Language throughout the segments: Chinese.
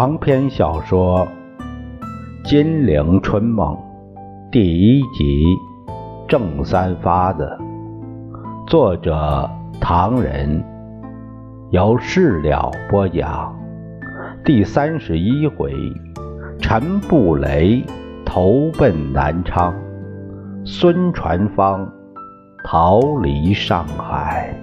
长篇小说《金陵春梦》第一集《郑三发子》，作者唐人，由事了播讲。第三十一回，陈布雷投奔南昌，孙传芳逃离上海。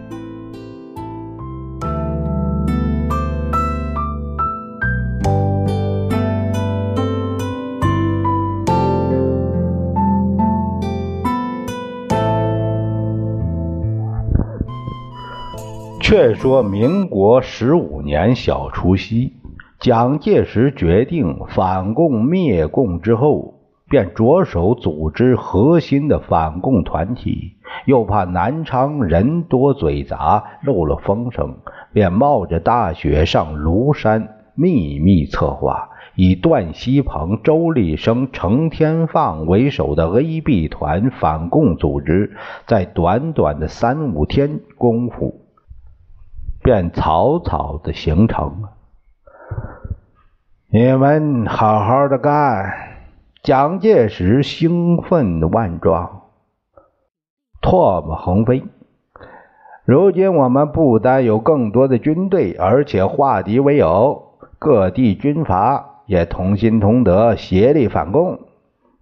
却说民国十五年小除夕，蒋介石决定反共灭共之后，便着手组织核心的反共团体。又怕南昌人多嘴杂，漏了风声，便冒着大雪上庐山，秘密策划，以段锡朋、周立生、程天放为首的 A-B 团反共组织，在短短的三五天功夫。便草草的形成了。你们好好的干！蒋介石兴奋万状，唾沫横飞。如今我们不但有更多的军队，而且化敌为友，各地军阀也同心同德，协力反共。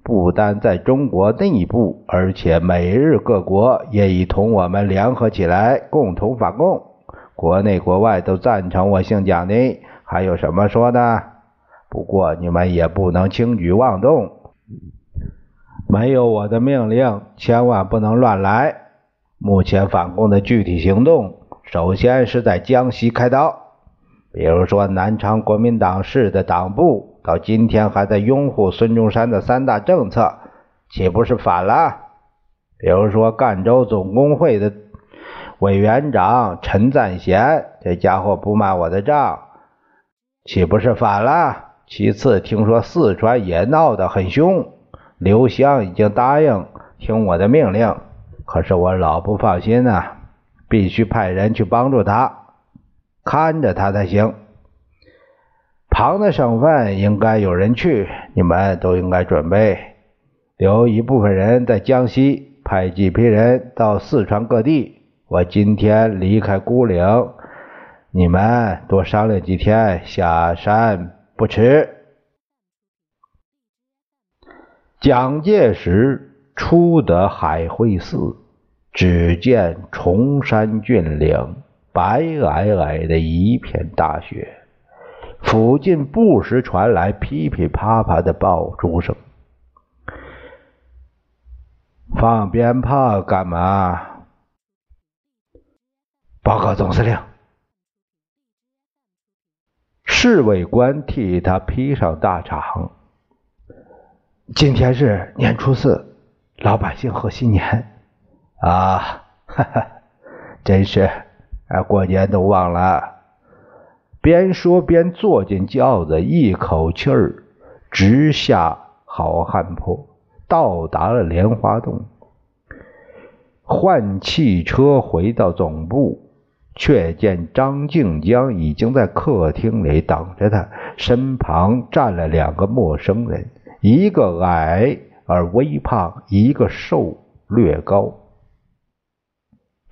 不单在中国内部，而且美日各国也已同我们联合起来，共同反共。国内国外都赞成我姓蒋的，还有什么说的？不过你们也不能轻举妄动，没有我的命令，千万不能乱来。目前反共的具体行动，首先是在江西开刀，比如说南昌国民党市的党部，到今天还在拥护孙中山的三大政策，岂不是反了？比如说赣州总工会的。委员长陈赞贤，这家伙不卖我的账，岂不是反了？其次，听说四川也闹得很凶，刘湘已经答应听我的命令，可是我老不放心啊，必须派人去帮助他，看着他才行。旁的省份应该有人去，你们都应该准备，留一部分人在江西，派几批人到四川各地。我今天离开孤岭，你们多商量几天，下山不迟。蒋介石出得海会寺，只见崇山峻岭，白皑皑的一片大雪，附近不时传来噼噼啪啪的爆竹声。放鞭炮干嘛？报告总司令，侍卫官替他披上大氅。今天是年初四，老百姓贺新年啊！哈哈，真是啊，过年都忘了。边说边坐进轿子，一口气儿直下好汉坡，到达了莲花洞，换汽车回到总部。却见张静江已经在客厅里等着他，身旁站了两个陌生人，一个矮而微胖，一个瘦略高。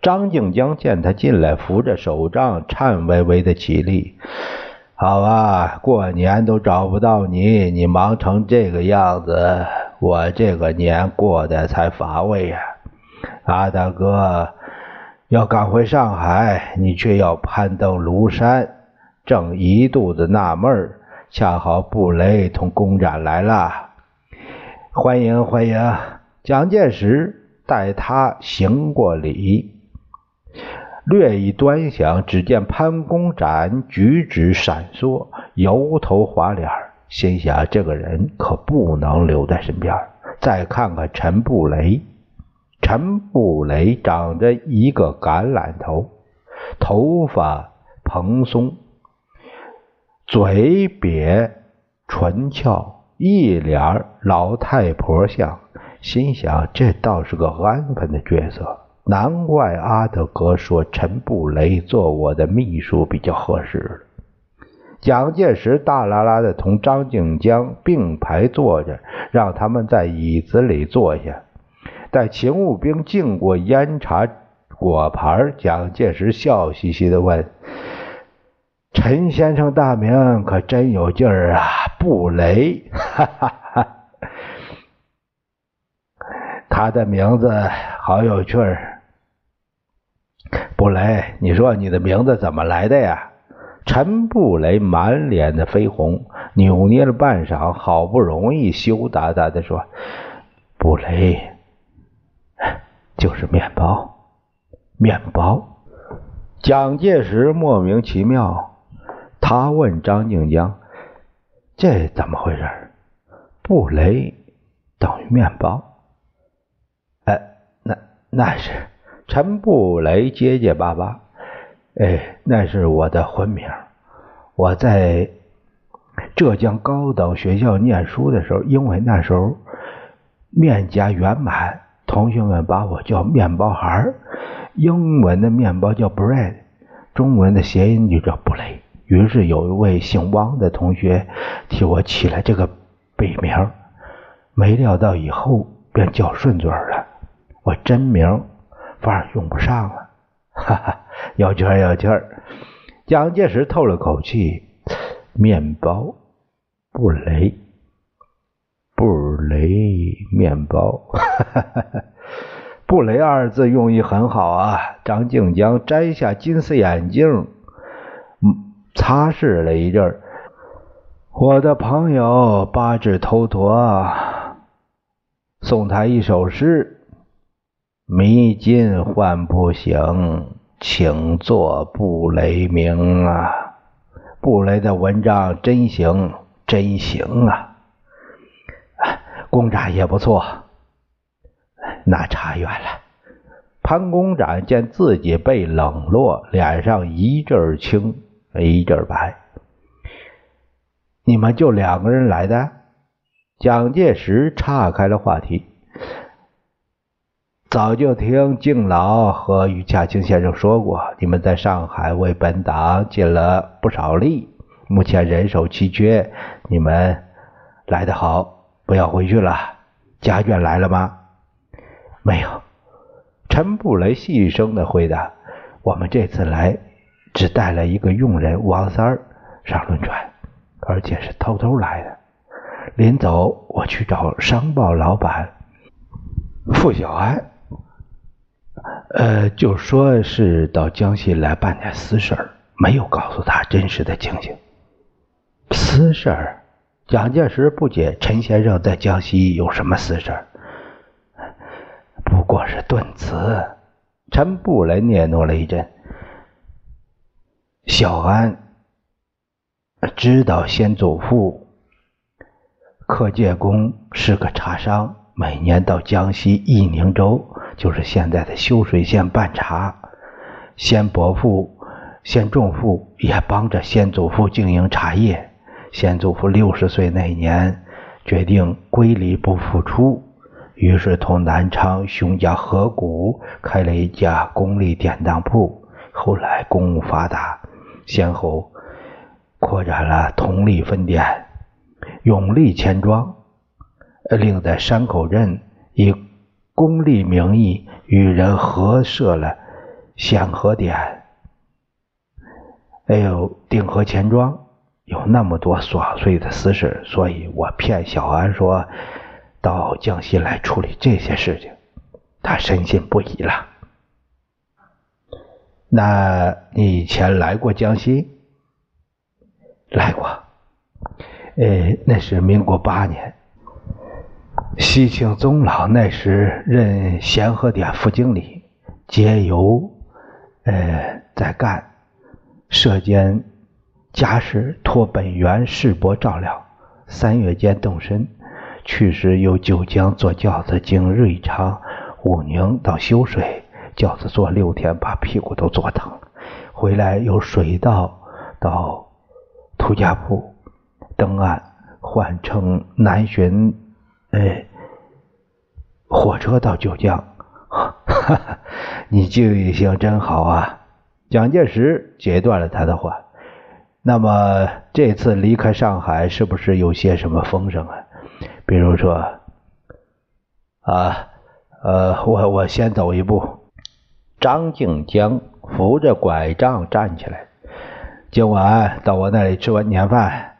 张静江见他进来，扶着手杖，颤巍巍的起立：“好啊，过年都找不到你，你忙成这个样子，我这个年过得才乏味呀，阿大哥。”要赶回上海，你却要攀登庐山，正一肚子纳闷恰好布雷同公展来了，欢迎欢迎！蒋介石带他行过礼，略一端详，只见潘公展举止闪烁，油头滑脸，心想这个人可不能留在身边。再看看陈布雷。陈布雷长着一个橄榄头，头发蓬松，嘴瘪，唇翘，一脸老太婆相。心想，这倒是个安分的角色，难怪阿德格说陈布雷做我的秘书比较合适蒋介石大拉拉的同张静江并排坐着，让他们在椅子里坐下。待勤务兵敬过烟茶果盘，蒋介石笑嘻嘻地问：“陈先生大名可真有劲儿啊，布雷！”哈哈哈。他的名字好有趣儿，布雷。你说你的名字怎么来的呀？陈布雷满脸的绯红，扭捏了半晌，好不容易羞答答的说：“布雷，就是面包，面包。”蒋介石莫名其妙，他问张静江：“这怎么回事？布雷等于面包？”哎，那那是陈布雷结结巴巴。哎，那是我的婚名。我在浙江高等学校念书的时候，因为那时候面颊圆满，同学们把我叫面包孩儿。英文的面包叫 bread，中文的谐音就叫布雷。于是有一位姓汪的同学替我起了这个笔名，没料到以后便叫顺嘴了，我真名反而用不上了。哈哈。有趣儿，有趣儿。蒋介石透了口气：“面包，布雷，布雷，面包。”哈哈哈哈布雷二字用意很好啊。张静江摘下金丝眼镜，擦拭了一阵我的朋友八指头陀送他一首诗：“迷津唤不醒。”请做布雷明啊！布雷的文章真行，真行啊！公展也不错，那差远了。潘公展见自己被冷落，脸上一阵青一阵白。你们就两个人来的？蒋介石岔开了话题。早就听敬老和于家清先生说过，你们在上海为本党尽了不少力，目前人手奇缺，你们来得好，不要回去了。家眷来了吗？没有。陈布雷细声的回答：“我们这次来只带了一个佣人王三儿上轮船，而且是偷偷来的。临走，我去找商报老板傅小安。”呃，就说是到江西来办点私事儿，没有告诉他真实的情形。私事儿，蒋介石不解，陈先生在江西有什么私事？不过是顿词。陈布雷嗫嚅了一阵。小安知道先祖父柯介公是个茶商，每年到江西义宁州。就是现在的修水县办茶，先伯父、先仲父也帮着先祖父经营茶叶。先祖父六十岁那年，决定归里不复出，于是同南昌熊家河谷开了一家公立典当铺。后来公务发达，先后扩展了同利分店、永利钱庄，另在山口镇以。公立名义与人合设了显和点，还有，定和钱庄有那么多琐碎的私事，所以我骗小安说到江西来处理这些事情，他深信不疑了。那你以前来过江西？来过，呃，那是民国八年。西庆宗老那时任咸和点副经理，节由呃在干，社间家事托本源世伯照料。三月间动身，去时由九江坐轿子经瑞昌、武宁到修水，轿子坐六天，把屁股都坐疼。回来由水道到涂家铺，登岸换乘南巡。哎，火车到九江，哈 哈，你记性真好啊！蒋介石截断了他的话。那么这次离开上海，是不是有些什么风声啊？比如说，啊，呃，我我先走一步。张静江扶着拐杖站起来，今晚到我那里吃完年饭，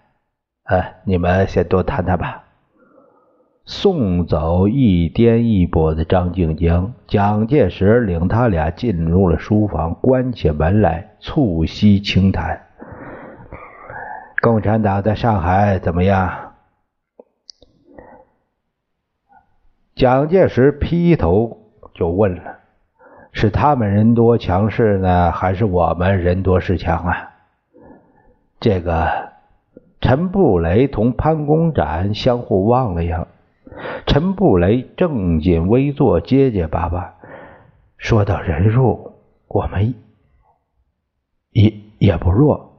呃，你们先多谈谈吧。送走一颠一跛的张静江，蒋介石领他俩进入了书房，关起门来促膝轻谈。共产党在上海怎么样？蒋介石劈头就问了：“是他们人多强势呢，还是我们人多势强啊？”这个陈布雷同潘公展相互望了一眼，陈布雷正襟危坐，结结巴巴说到：“人数，我们也也不弱。”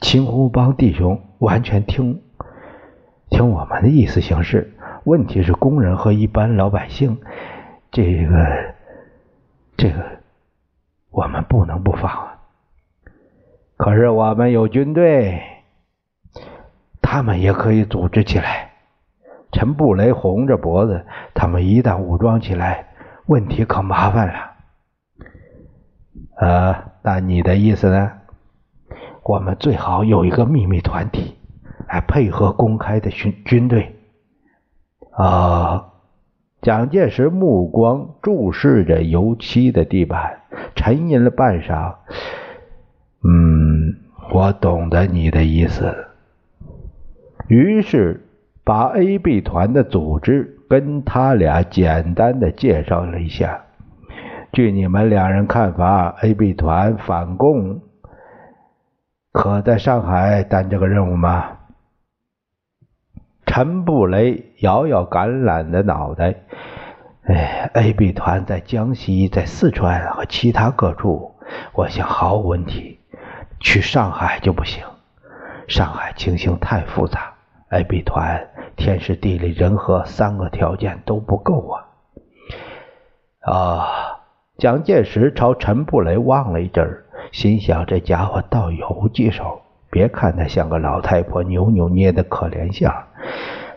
青红帮弟兄完全听听我们的意思行事，问题是工人和一般老百姓，这个这个我们不能不防啊。可是我们有军队，他们也可以组织起来。陈布雷红着脖子，他们一旦武装起来，问题可麻烦了。呃，那你的意思呢？我们最好有一个秘密团体，来配合公开的军军队。啊！蒋介石目光注视着油漆的地板，沉吟了半晌。嗯，我懂得你的意思。于是把 A、B 团的组织跟他俩简单的介绍了一下。据你们两人看法，A、B 团反共。可在上海担这个任务吗？陈布雷摇摇橄榄的脑袋。哎，A、B 团在江西、在四川和其他各处，我想毫无问题。去上海就不行，上海情形太复杂，A、B 团天时、地利、人和三个条件都不够啊！啊，蒋介石朝陈布雷望了一阵儿。心想：这家伙倒有几手，别看他像个老太婆扭扭捏的可怜相，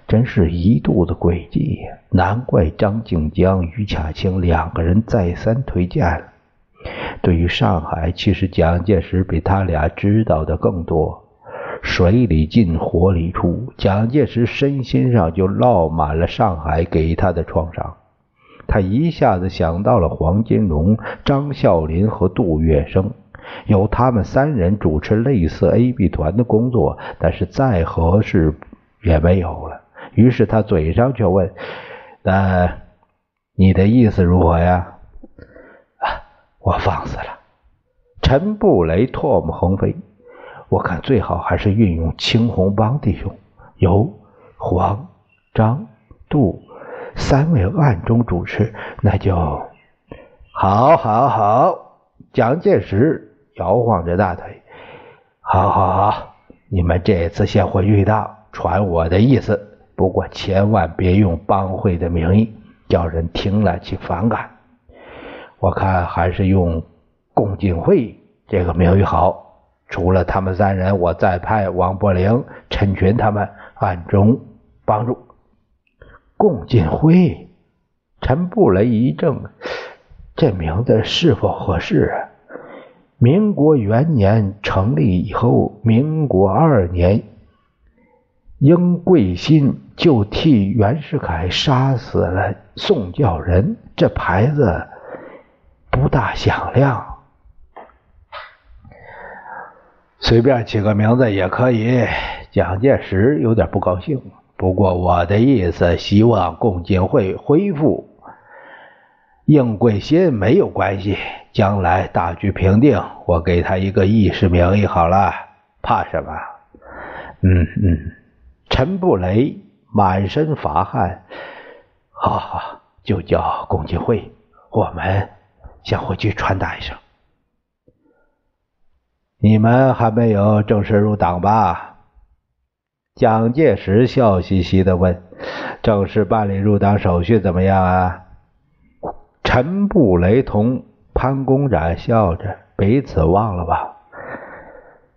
真是一肚子诡计。难怪张静江、于洽清两个人再三推荐。对于上海，其实蒋介石比他俩知道的更多。水里进，火里出，蒋介石身心上就落满了上海给他的创伤。他一下子想到了黄金荣、张啸林和杜月笙。由他们三人主持类似 A、B 团的工作，但是再合适也没有了。于是他嘴上却问：“那你的意思如何呀？”啊，我放肆了。陈布雷唾沫横飞。我看最好还是运用青红帮弟兄，由黄、张、杜三位暗中主持，那就好，好，好。蒋介石。摇晃着大腿，好好好，你们这次先回去一趟，传我的意思。不过千万别用帮会的名义，叫人听了起反感。我看还是用共进会这个名誉好。除了他们三人，我再派王伯龄、陈群他们暗中帮助。共进会，陈布雷一怔，这名字是否合适啊？民国元年成立以后，民国二年，英贵新就替袁世凯杀死了宋教仁，这牌子不大响亮。随便起个名字也可以。蒋介石有点不高兴，不过我的意思，希望共进会恢复。应贵新没有关系，将来大局平定，我给他一个义士名义好了，怕什么？嗯嗯，陈布雷满身发汗，好好，就叫共进会，我们先回去传达一声。你们还没有正式入党吧？蒋介石笑嘻嘻的问：“正式办理入党手续怎么样啊？”陈布雷同潘公展笑着，彼此忘了吧。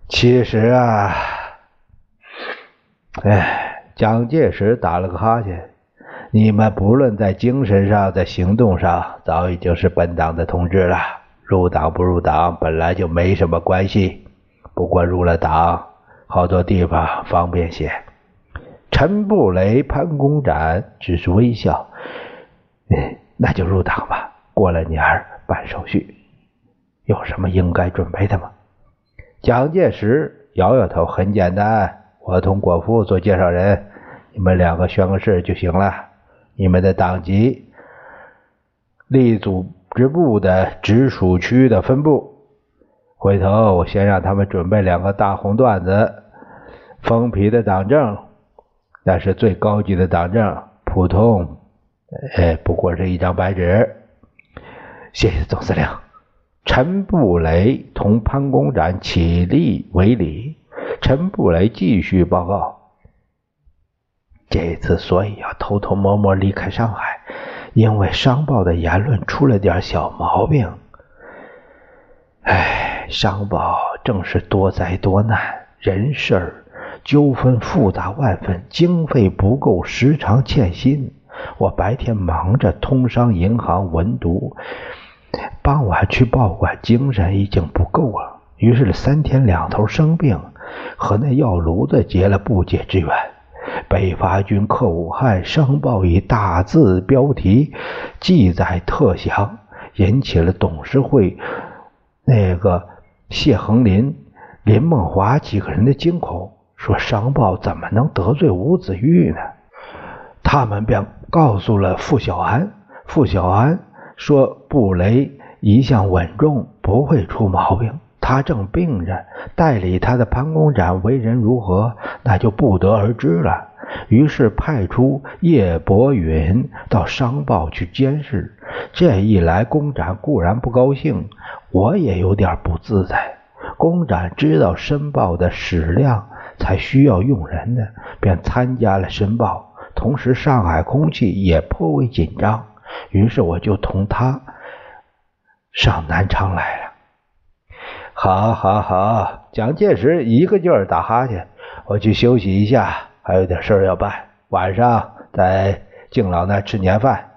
其实啊，哎，蒋介石打了个哈欠。你们不论在精神上，在行动上，早已经是本党的同志了。入党不入党本来就没什么关系，不过入了党，好多地方方便些。陈布雷、潘公展只是微笑。那就入党吧。过了年儿办手续，有什么应该准备的吗？蒋介石摇摇头，很简单，我同国父做介绍人，你们两个宣个誓就行了。你们的党籍、立组织部的直属区的分部。回头我先让他们准备两个大红缎子封皮的党证，那是最高级的党证，普通。哎，不过是一张白纸。谢谢总司令。陈布雷同潘公展起立为礼。陈布雷继续报告：这次所以要偷偷摸摸离开上海，因为商报的言论出了点小毛病。唉，商报正是多灾多难，人事儿纠纷复杂万分，经费不够，时常欠薪。我白天忙着通商银行文读，傍晚去报馆，精神已经不够了。于是三天两头生病，和那药炉子结了不解之缘。北伐军克武汉，商报以大字标题记载特详，引起了董事会那个谢恒林、林梦华几个人的惊恐，说商报怎么能得罪吴子玉呢？他们便。告诉了傅小安，傅小安说：“布雷一向稳重，不会出毛病。他正病着，代理他的潘公展为人如何，那就不得而知了。”于是派出叶伯云到商报去监视。这一来，公展固然不高兴，我也有点不自在。公展知道申报的矢量才需要用人的，便参加了申报。同时，上海空气也颇为紧张，于是我就同他上南昌来了。好，好，好！蒋介石一个劲儿打哈欠。我去休息一下，还有点事儿要办。晚上在敬老那吃年饭，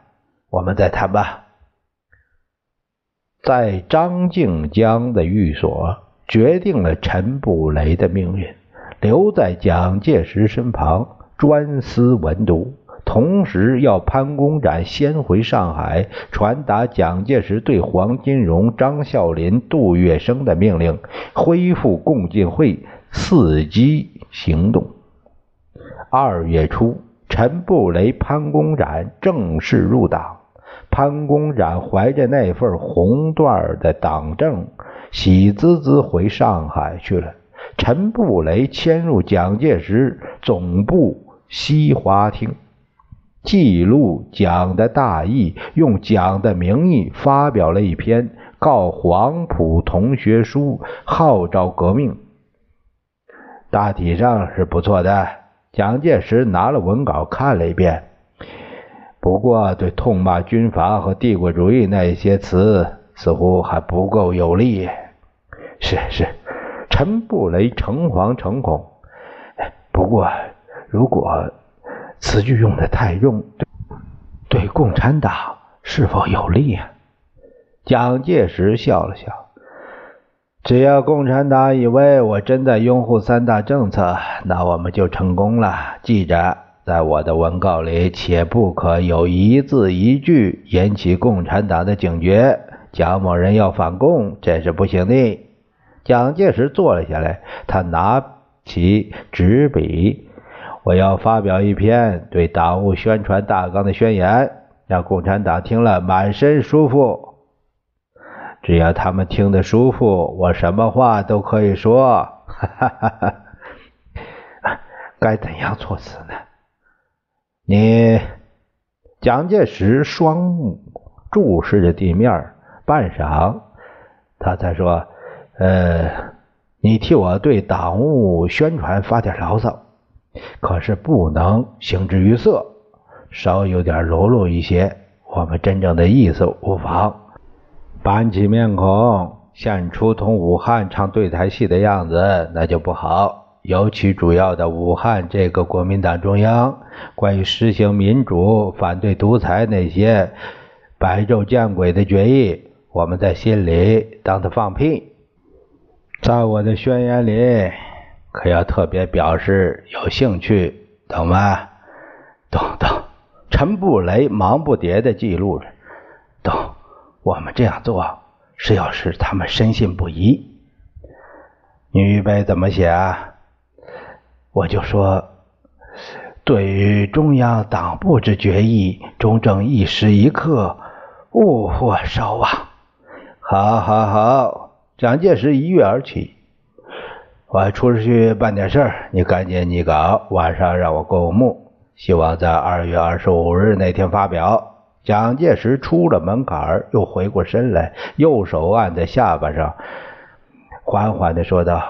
我们再谈吧。在张静江的寓所，决定了陈布雷的命运，留在蒋介石身旁。专司文读，同时要潘公展先回上海，传达蒋介石对黄金荣、张啸林、杜月笙的命令，恢复共进会，伺机行动。二月初，陈布雷、潘公展正式入党。潘公展怀着那份红缎的党证，喜滋滋回上海去了。陈布雷迁入蒋介石总部。西华厅记录蒋的大义，用蒋的名义发表了一篇告黄埔同学书，号召革命。大体上是不错的。蒋介石拿了文稿看了一遍，不过对痛骂军阀和帝国主义那些词似乎还不够有力。是是，陈布雷诚惶诚恐。不过。如果词句用的太重，对共产党是否有利啊？蒋介石笑了笑，只要共产党以为我真的拥护三大政策，那我们就成功了。记着，在我的文告里，且不可有一字一句引起共产党的警觉。蒋某人要反共，这是不行的。蒋介石坐了下来，他拿起纸笔。我要发表一篇对党务宣传大纲的宣言，让共产党听了满身舒服。只要他们听得舒服，我什么话都可以说。哈哈哈哈该怎样措辞呢？你，蒋介石双目注视着地面，半晌，他才说：“呃，你替我对党务宣传发点牢骚。”可是不能形之于色，稍有点柔弱一些，我们真正的意思无妨。板起面孔，现出同武汉唱对台戏的样子，那就不好。尤其主要的武汉这个国民党中央，关于实行民主、反对独裁那些白昼见鬼的决议，我们在心里当他放屁。在我的宣言里，可要特别表示有兴趣，懂吗？懂懂。陈布雷忙不迭地记录着，懂。我们这样做是要使他们深信不疑。你预备怎么写啊？我就说，对于中央党部之决议，中正一时一刻勿或稍忘。好，好，好。蒋介石一跃而起，我出去办点事儿，你赶紧拟稿，晚上让我过目，希望在二月二十五日那天发表。蒋介石出了门槛又回过身来，右手按在下巴上，缓缓的说道：“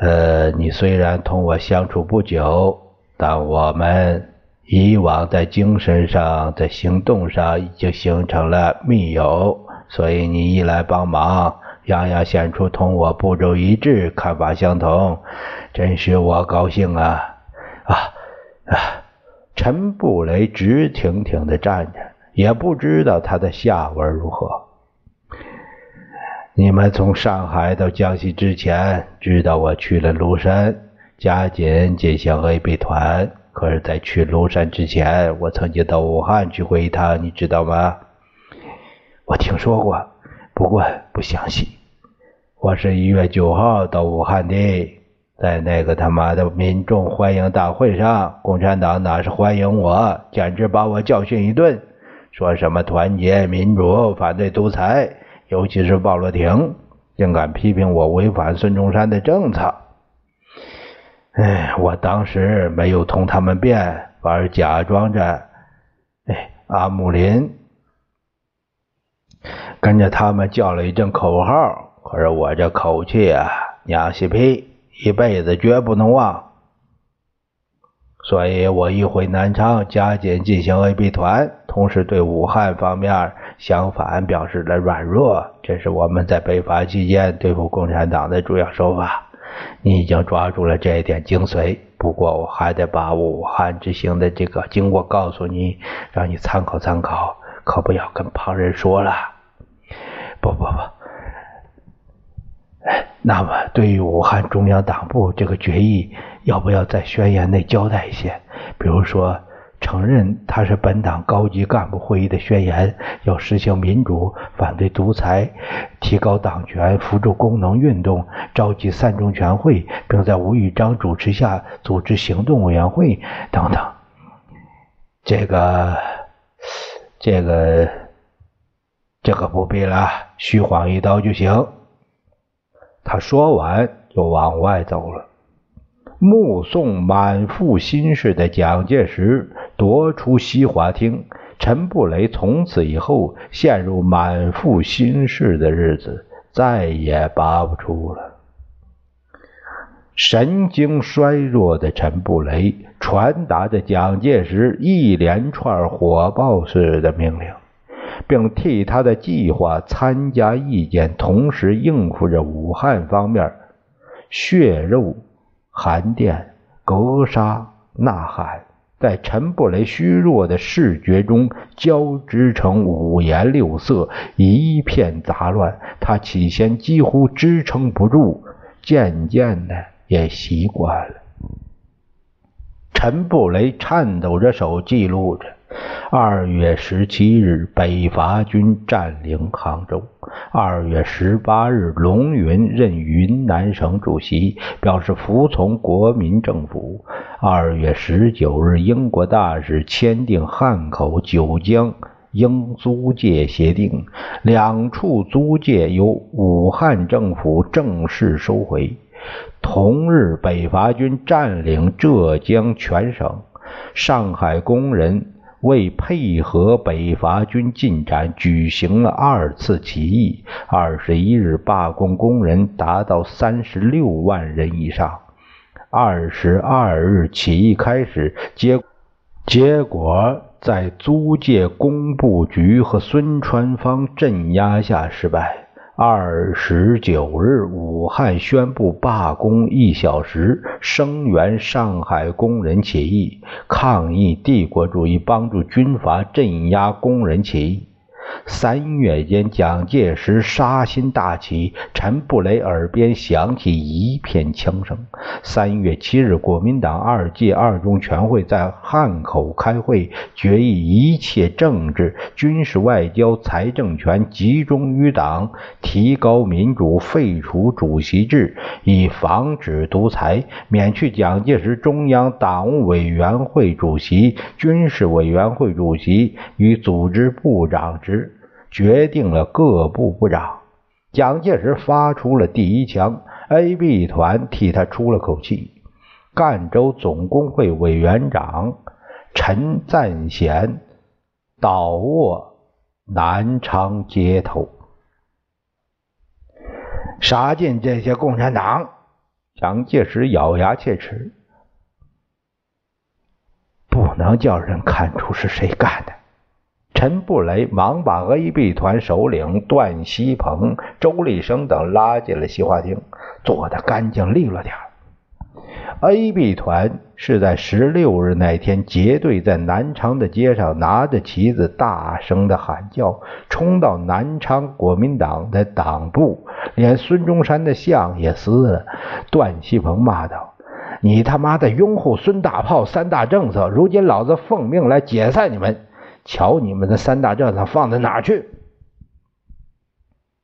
呃，你虽然同我相处不久，但我们以往在精神上、在行动上已经形成了密友，所以你一来帮忙。”样样显出同我步骤一致，看法相同，真使我高兴啊！啊啊！陈布雷直挺挺的站着，也不知道他的下文如何。你们从上海到江西之前，知道我去了庐山，加紧进行 A B 团。可是，在去庐山之前，我曾经到武汉去过一趟，你知道吗？我听说过，不过不详细。我是一月九号到武汉的，在那个他妈的民众欢迎大会上，共产党哪是欢迎我，简直把我教训一顿，说什么团结民主、反对独裁，尤其是鲍罗廷，竟敢批评我违反孙中山的政策。哎，我当时没有同他们辩，反而假装着，哎，阿木林，跟着他们叫了一阵口号。可是我这口气啊，娘西皮，一辈子绝不能忘。所以我一回南昌，加紧进行 A B 团，同时对武汉方面相反表示了软弱。这是我们在北伐期间对付共产党的主要手法。你已经抓住了这一点精髓，不过我还得把武汉之行的这个经过告诉你，让你参考参考，可不要跟旁人说了。不不不。那么，对于武汉中央党部这个决议，要不要在宣言内交代一些？比如说，承认它是本党高级干部会议的宣言，要实行民主，反对独裁，提高党权，扶助功能运动，召集三中全会，并在吴玉章主持下组织行动委员会等等。这个，这个，这个不必了，虚晃一刀就行。他说完，就往外走了。目送满腹心事的蒋介石踱出西华厅，陈布雷从此以后陷入满腹心事的日子，再也拔不出了。神经衰弱的陈布雷传达着蒋介石一连串火爆式的命令。并替他的计划参加意见，同时应付着武汉方面血肉含电、格杀呐喊，在陈布雷虚弱的视觉中交织成五颜六色，一片杂乱。他起先几乎支撑不住，渐渐的也习惯了。陈布雷颤抖着手记录着。二月十七日，北伐军占领杭州。二月十八日，龙云任云南省主席，表示服从国民政府。二月十九日，英国大使签订汉口、九江英租界协定，两处租界由武汉政府正式收回。同日，北伐军占领浙江全省，上海工人。为配合北伐军进展，举行了二次起义。二十一日，罢工工人达到三十六万人以上。二十二日，起义开始，结结果在租界工部局和孙传芳镇压下失败。二十九日，武汉宣布罢工一小时，声援上海工人起义，抗议帝国主义帮助军阀镇压工人起义。三月间，蒋介石杀心大起，陈布雷耳边响起一片枪声。三月七日，国民党二届二中全会在汉口开会，决议一切政治、军事、外交、财政权集中于党，提高民主，废除主席制，以防止独裁，免去蒋介石中央党务委员会主席、军事委员会主席与组织部长职。决定了各部部长，蒋介石发出了第一枪，A、B 团替他出了口气。赣州总工会委员长陈赞贤倒卧南昌街头，杀尽这些共产党！蒋介石咬牙切齿，不能叫人看出是谁干的。陈布雷忙把 A、B 团首领段锡鹏、周立生等拉进了西花厅，做得干净利落点 A、B 团是在十六日那天结队在南昌的街上，拿着旗子大声的喊叫，冲到南昌国民党的党部，连孙中山的像也撕了。段锡鹏骂道：“你他妈的拥护孙大炮三大政策，如今老子奉命来解散你们！”瞧你们的三大政策放在哪去？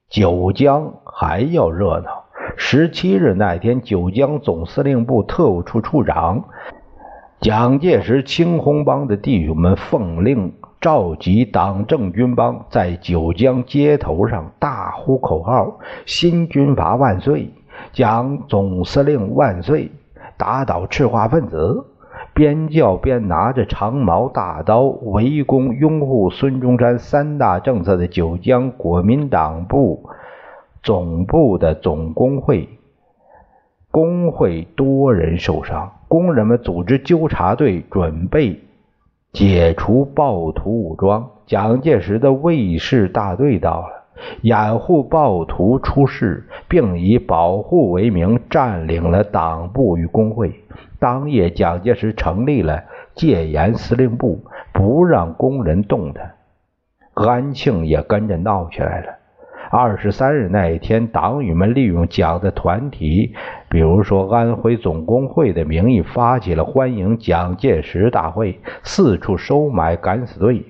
九江还要热闹。十七日那天，九江总司令部特务处处长蒋介石青红帮的弟兄们奉令召集党政军帮，在九江街头上大呼口号：“新军阀万岁！蒋总司令万岁！打倒赤化分子！”边叫边拿着长矛大刀围攻拥护孙中山三大政策的九江国民党部总部的总工会，工会多人受伤，工人们组织纠察队，准备解除暴徒武装。蒋介石的卫士大队到了，掩护暴徒出事，并以保护为名占领了党部与工会。当夜，蒋介石成立了戒严司令部，不让工人动弹。安庆也跟着闹起来了。二十三日那一天，党羽们利用蒋的团体，比如说安徽总工会的名义，发起了欢迎蒋介石大会，四处收买敢死队。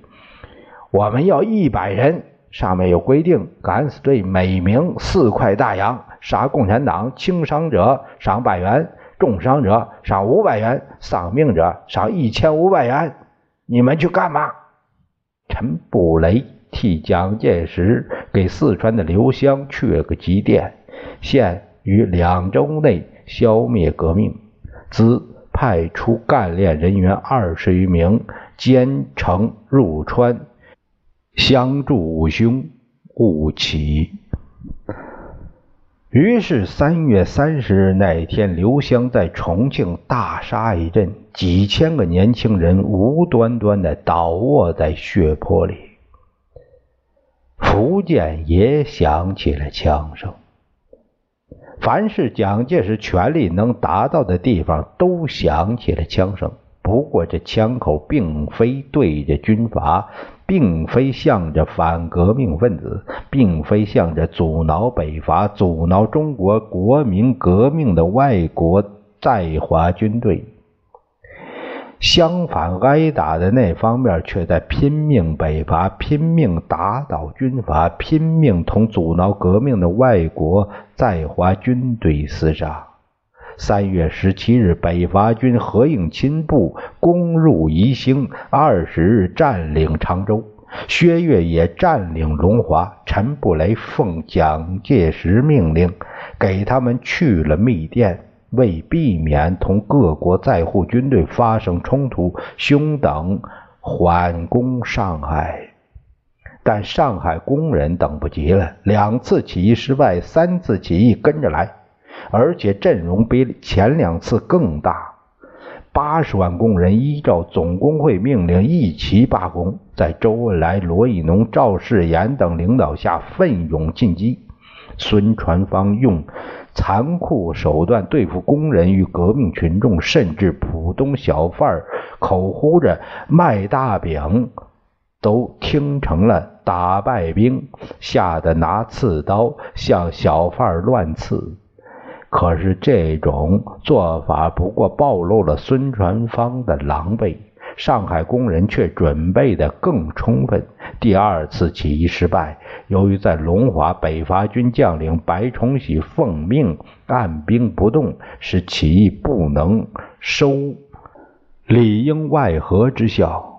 我们要一百人，上面有规定，敢死队每名四块大洋，杀共产党，轻伤者赏百元。重伤者赏五百元，丧命者赏一千五百元。你们去干嘛？陈布雷替蒋介石给四川的刘湘去了个急电，现于两周内消灭革命。兹派出干练人员二十余名，兼程入川，相助五兄勿起。于是三月三十日那天，刘湘在重庆大杀一阵，几千个年轻人无端端的倒卧在血泊里。福建也响起了枪声，凡是蒋介石权力能达到的地方，都响起了枪声。不过这枪口并非对着军阀。并非向着反革命分子，并非向着阻挠北伐、阻挠中国国民革命的外国在华军队。相反，挨打的那方面却在拼命北伐，拼命打倒军阀，拼命同阻挠革命的外国在华军队厮杀。三月十七日，北伐军何应钦部攻入宜兴，二十日占领常州，薛岳也占领龙华。陈布雷奉蒋介石命令，给他们去了密电，为避免同各国在沪军队发生冲突，兄等缓攻上海。但上海工人等不及了，两次起义失败，三次起义跟着来。而且阵容比前两次更大，八十万工人依照总工会命令一齐罢工，在周恩来、罗亦农、赵世炎等领导下奋勇进击。孙传芳用残酷手段对付工人与革命群众，甚至浦东小贩儿口呼着卖大饼，都听成了打败兵，吓得拿刺刀向小贩儿乱刺。可是这种做法不过暴露了孙传芳的狼狈。上海工人却准备的更充分。第二次起义失败，由于在龙华北伐军将领白崇禧奉命按兵不动，使起义不能收里应外合之效。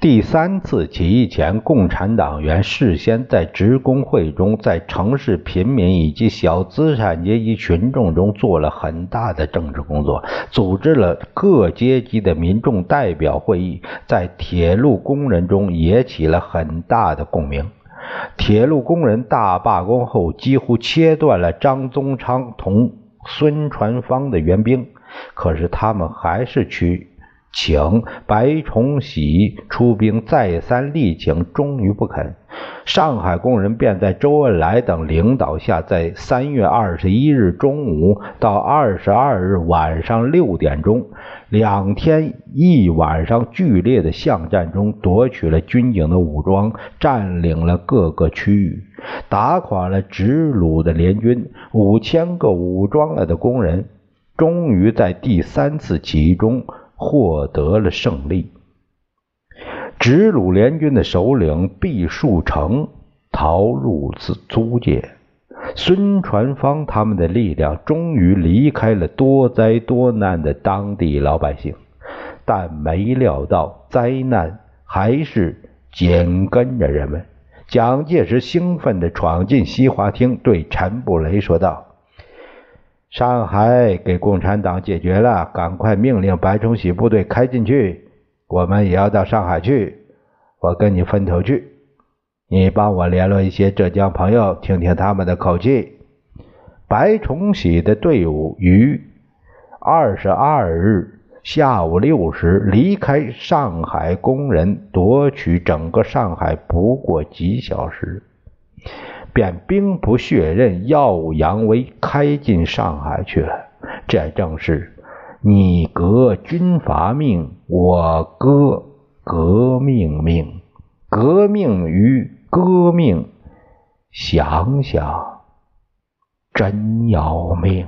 第三次起义前，共产党员事先在职工会中，在城市贫民以及小资产阶级群众中做了很大的政治工作，组织了各阶级的民众代表会议，在铁路工人中也起了很大的共鸣。铁路工人大罢工后，几乎切断了张宗昌同孙传芳的援兵，可是他们还是去。请白崇禧出兵，再三力请，终于不肯。上海工人便在周恩来等领导下，在三月二十一日中午到二十二日晚上六点钟，两天一晚上剧烈的巷战中，夺取了军警的武装，占领了各个区域，打垮了直鲁的联军。五千个武装了的工人，终于在第三次起义中。获得了胜利。直鲁联军的首领毕树成逃入租租界，孙传芳他们的力量终于离开了多灾多难的当地老百姓，但没料到灾难还是紧跟着人们。蒋介石兴奋地闯进西华厅，对陈布雷说道。上海给共产党解决了，赶快命令白崇禧部队开进去，我们也要到上海去。我跟你分头去，你帮我联络一些浙江朋友，听听他们的口气。白崇禧的队伍于二十二日下午六时离开上海，工人夺取整个上海不过几小时。便兵不血刃、耀武扬威，开进上海去了。这正是你革军阀命，我革革命命。革命与革命，想想真要命。